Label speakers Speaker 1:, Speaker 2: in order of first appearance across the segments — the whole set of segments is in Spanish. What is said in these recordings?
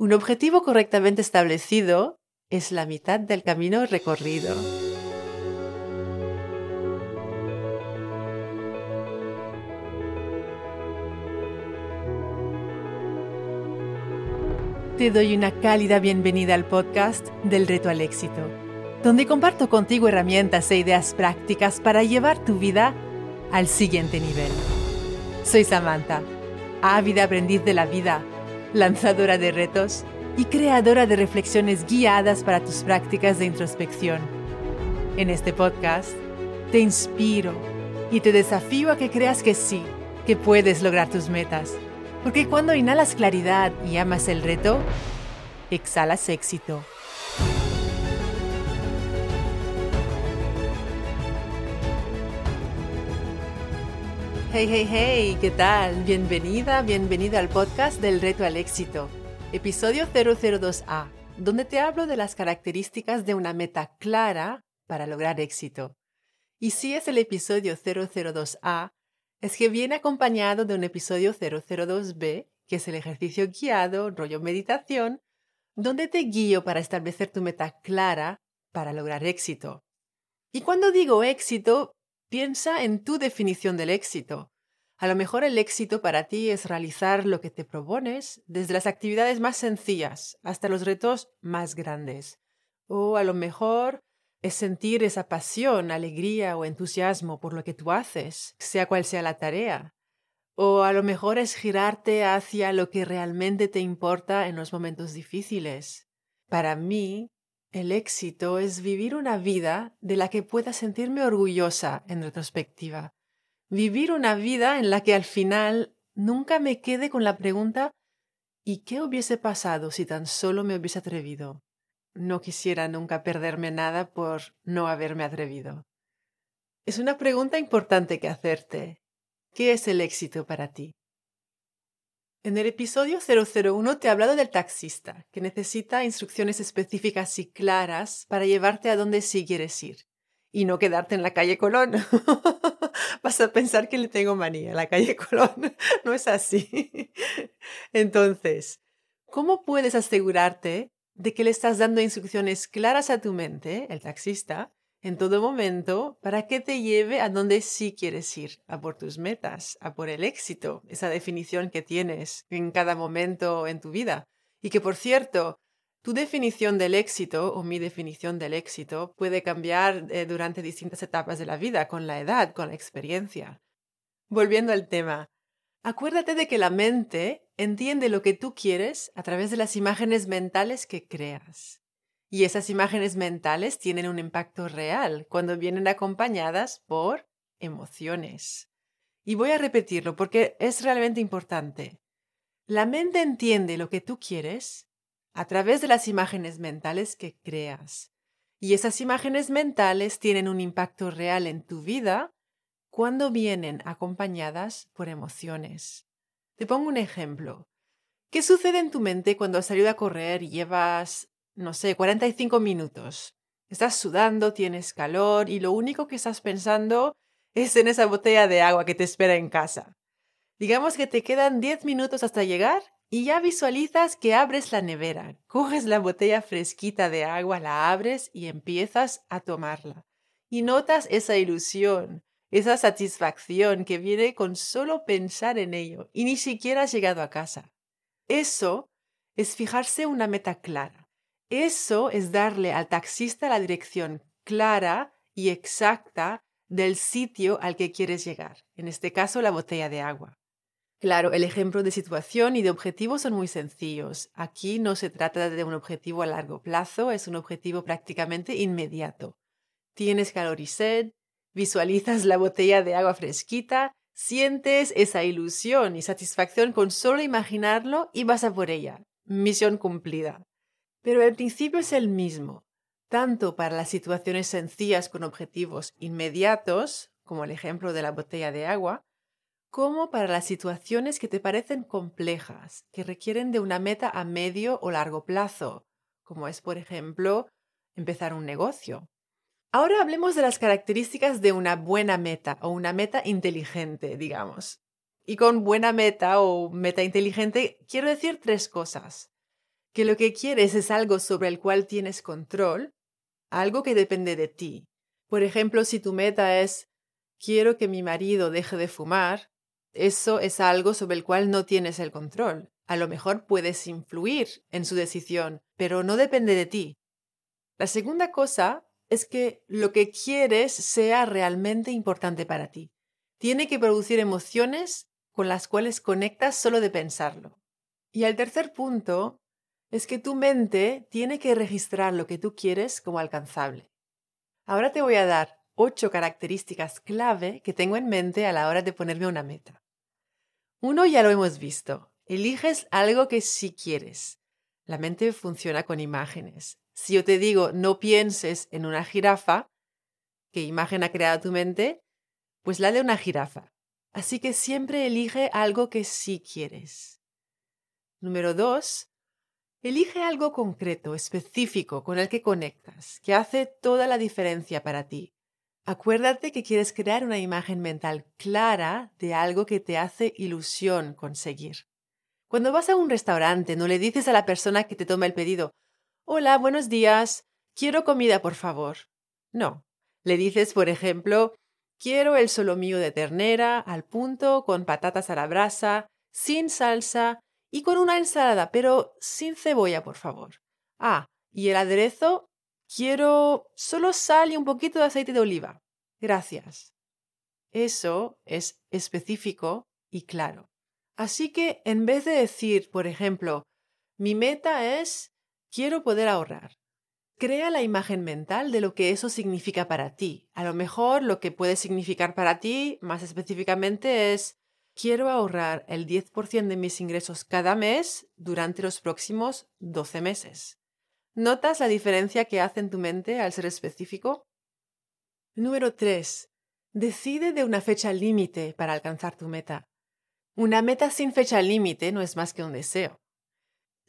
Speaker 1: Un objetivo correctamente establecido es la mitad del camino recorrido. Te doy una cálida bienvenida al podcast del reto al éxito, donde comparto contigo herramientas e ideas prácticas para llevar tu vida al siguiente nivel. Soy Samantha, ávida aprendiz de la vida, lanzadora de retos y creadora de reflexiones guiadas para tus prácticas de introspección. En este podcast te inspiro y te desafío a que creas que sí, que puedes lograr tus metas porque cuando inhalas claridad y amas el reto, exhalas éxito. Hey, hey, hey, ¿qué tal? Bienvenida, bienvenida al podcast del reto al éxito, episodio 002A, donde te hablo de las características de una meta clara para lograr éxito. Y si es el episodio 002A, es que viene acompañado de un episodio 002B, que es el ejercicio guiado, rollo meditación, donde te guío para establecer tu meta clara para lograr éxito. Y cuando digo éxito, piensa en tu definición del éxito. A lo mejor el éxito para ti es realizar lo que te propones, desde las actividades más sencillas hasta los retos más grandes. O a lo mejor es sentir esa pasión, alegría o entusiasmo por lo que tú haces, sea cual sea la tarea. O a lo mejor es girarte hacia lo que realmente te importa en los momentos difíciles. Para mí, el éxito es vivir una vida de la que pueda sentirme orgullosa en retrospectiva. Vivir una vida en la que al final nunca me quede con la pregunta ¿y qué hubiese pasado si tan solo me hubiese atrevido? no quisiera nunca perderme nada por no haberme atrevido. Es una pregunta importante que hacerte. ¿Qué es el éxito para ti? En el episodio 001 te he hablado del taxista, que necesita instrucciones específicas y claras para llevarte a donde sí quieres ir y no quedarte en la calle Colón. Vas a pensar que le tengo manía a la calle Colón. no es así. Entonces, ¿cómo puedes asegurarte de que le estás dando instrucciones claras a tu mente, el taxista, en todo momento, para que te lleve a donde sí quieres ir, a por tus metas, a por el éxito, esa definición que tienes en cada momento en tu vida. Y que, por cierto, tu definición del éxito o mi definición del éxito puede cambiar eh, durante distintas etapas de la vida, con la edad, con la experiencia. Volviendo al tema, Acuérdate de que la mente entiende lo que tú quieres a través de las imágenes mentales que creas. Y esas imágenes mentales tienen un impacto real cuando vienen acompañadas por emociones. Y voy a repetirlo porque es realmente importante. La mente entiende lo que tú quieres a través de las imágenes mentales que creas. Y esas imágenes mentales tienen un impacto real en tu vida cuando vienen acompañadas por emociones. Te pongo un ejemplo. ¿Qué sucede en tu mente cuando has salido a correr y llevas, no sé, 45 minutos? Estás sudando, tienes calor y lo único que estás pensando es en esa botella de agua que te espera en casa. Digamos que te quedan 10 minutos hasta llegar y ya visualizas que abres la nevera, coges la botella fresquita de agua, la abres y empiezas a tomarla. Y notas esa ilusión, esa satisfacción que viene con solo pensar en ello y ni siquiera has llegado a casa. Eso es fijarse una meta clara. Eso es darle al taxista la dirección clara y exacta del sitio al que quieres llegar, en este caso la botella de agua. Claro, el ejemplo de situación y de objetivo son muy sencillos. Aquí no se trata de un objetivo a largo plazo, es un objetivo prácticamente inmediato. Tienes calor y sed, Visualizas la botella de agua fresquita, sientes esa ilusión y satisfacción con solo imaginarlo y vas a por ella. Misión cumplida. Pero el principio es el mismo, tanto para las situaciones sencillas con objetivos inmediatos, como el ejemplo de la botella de agua, como para las situaciones que te parecen complejas, que requieren de una meta a medio o largo plazo, como es, por ejemplo, empezar un negocio Ahora hablemos de las características de una buena meta o una meta inteligente, digamos. Y con buena meta o meta inteligente quiero decir tres cosas. Que lo que quieres es algo sobre el cual tienes control, algo que depende de ti. Por ejemplo, si tu meta es quiero que mi marido deje de fumar, eso es algo sobre el cual no tienes el control. A lo mejor puedes influir en su decisión, pero no depende de ti. La segunda cosa es que lo que quieres sea realmente importante para ti. Tiene que producir emociones con las cuales conectas solo de pensarlo. Y el tercer punto es que tu mente tiene que registrar lo que tú quieres como alcanzable. Ahora te voy a dar ocho características clave que tengo en mente a la hora de ponerme una meta. Uno ya lo hemos visto. Eliges algo que sí quieres. La mente funciona con imágenes. Si yo te digo no pienses en una jirafa, ¿qué imagen ha creado tu mente? Pues la de una jirafa. Así que siempre elige algo que sí quieres. Número dos, elige algo concreto, específico, con el que conectas, que hace toda la diferencia para ti. Acuérdate que quieres crear una imagen mental clara de algo que te hace ilusión conseguir. Cuando vas a un restaurante, no le dices a la persona que te toma el pedido, Hola, buenos días, quiero comida, por favor. No, le dices, por ejemplo, quiero el solomillo de ternera al punto, con patatas a la brasa, sin salsa y con una ensalada, pero sin cebolla, por favor. Ah, y el aderezo, quiero solo sal y un poquito de aceite de oliva. Gracias. Eso es específico y claro. Así que en vez de decir, por ejemplo, mi meta es quiero poder ahorrar, crea la imagen mental de lo que eso significa para ti. A lo mejor lo que puede significar para ti más específicamente es quiero ahorrar el 10% de mis ingresos cada mes durante los próximos 12 meses. ¿Notas la diferencia que hace en tu mente al ser específico? Número 3. Decide de una fecha límite para alcanzar tu meta. Una meta sin fecha límite no es más que un deseo.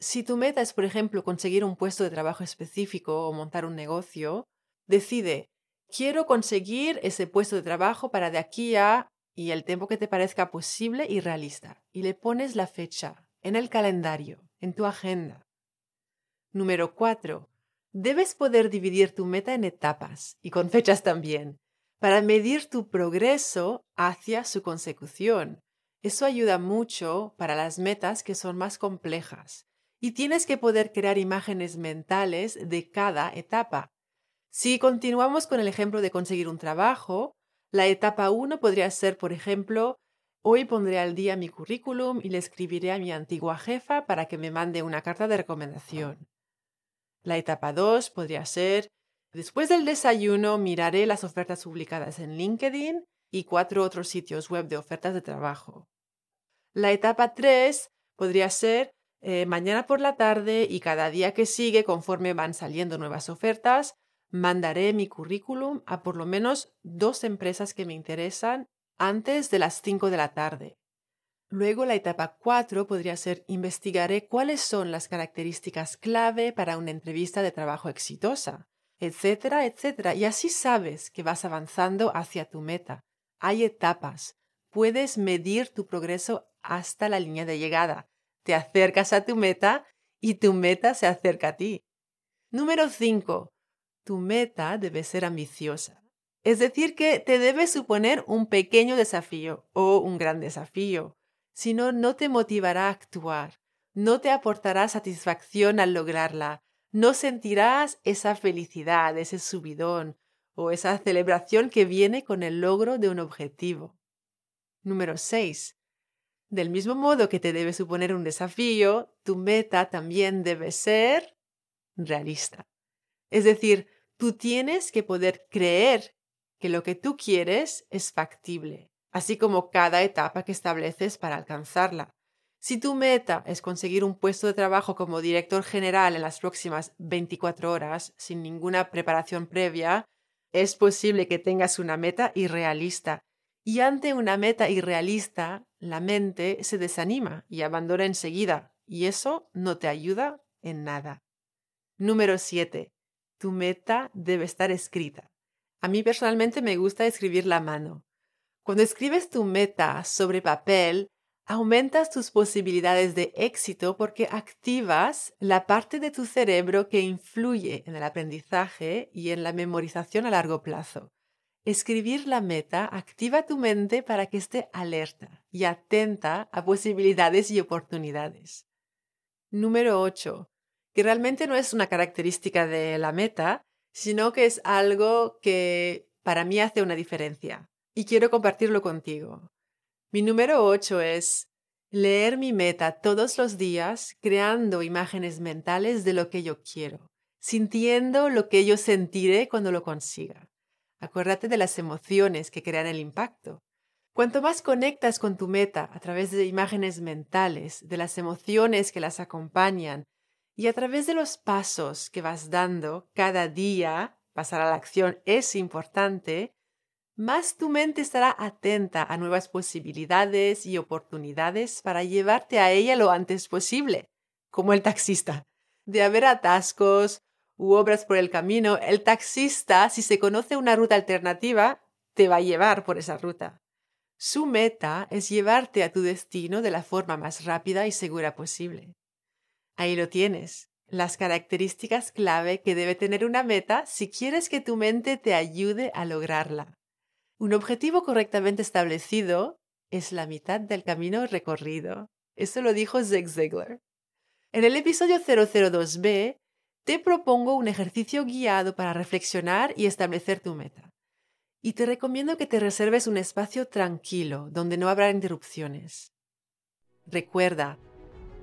Speaker 1: Si tu meta es, por ejemplo, conseguir un puesto de trabajo específico o montar un negocio, decide, quiero conseguir ese puesto de trabajo para de aquí a y el tiempo que te parezca posible y realista. Y le pones la fecha en el calendario, en tu agenda. Número 4. Debes poder dividir tu meta en etapas y con fechas también, para medir tu progreso hacia su consecución. Eso ayuda mucho para las metas que son más complejas y tienes que poder crear imágenes mentales de cada etapa. Si continuamos con el ejemplo de conseguir un trabajo, la etapa 1 podría ser, por ejemplo, hoy pondré al día mi currículum y le escribiré a mi antigua jefa para que me mande una carta de recomendación. La etapa 2 podría ser, después del desayuno miraré las ofertas publicadas en LinkedIn y cuatro otros sitios web de ofertas de trabajo. La etapa 3 podría ser, eh, mañana por la tarde y cada día que sigue, conforme van saliendo nuevas ofertas, mandaré mi currículum a por lo menos dos empresas que me interesan antes de las 5 de la tarde. Luego la etapa 4 podría ser investigaré cuáles son las características clave para una entrevista de trabajo exitosa, etcétera, etcétera. Y así sabes que vas avanzando hacia tu meta. Hay etapas. Puedes medir tu progreso hasta la línea de llegada te acercas a tu meta y tu meta se acerca a ti. Número 5. Tu meta debe ser ambiciosa. Es decir, que te debe suponer un pequeño desafío o un gran desafío. Si no, no te motivará a actuar, no te aportará satisfacción al lograrla, no sentirás esa felicidad, ese subidón o esa celebración que viene con el logro de un objetivo. Número 6. Del mismo modo que te debe suponer un desafío, tu meta también debe ser realista. Es decir, tú tienes que poder creer que lo que tú quieres es factible, así como cada etapa que estableces para alcanzarla. Si tu meta es conseguir un puesto de trabajo como director general en las próximas 24 horas sin ninguna preparación previa, es posible que tengas una meta irrealista y ante una meta irrealista, la mente se desanima y abandona enseguida, y eso no te ayuda en nada. Número 7. Tu meta debe estar escrita. A mí personalmente me gusta escribir la mano. Cuando escribes tu meta sobre papel, aumentas tus posibilidades de éxito porque activas la parte de tu cerebro que influye en el aprendizaje y en la memorización a largo plazo. Escribir la meta activa tu mente para que esté alerta y atenta a posibilidades y oportunidades. Número 8. Que realmente no es una característica de la meta, sino que es algo que para mí hace una diferencia. Y quiero compartirlo contigo. Mi número 8 es leer mi meta todos los días creando imágenes mentales de lo que yo quiero, sintiendo lo que yo sentiré cuando lo consiga. Acuérdate de las emociones que crean el impacto. Cuanto más conectas con tu meta a través de imágenes mentales, de las emociones que las acompañan y a través de los pasos que vas dando cada día, pasar a la acción es importante, más tu mente estará atenta a nuevas posibilidades y oportunidades para llevarte a ella lo antes posible, como el taxista. De haber atascos u obras por el camino, el taxista, si se conoce una ruta alternativa, te va a llevar por esa ruta. Su meta es llevarte a tu destino de la forma más rápida y segura posible. Ahí lo tienes, las características clave que debe tener una meta si quieres que tu mente te ayude a lograrla. Un objetivo correctamente establecido es la mitad del camino recorrido. Eso lo dijo Zig Ziglar. En el episodio 002b te propongo un ejercicio guiado para reflexionar y establecer tu meta. Y te recomiendo que te reserves un espacio tranquilo donde no habrá interrupciones. Recuerda,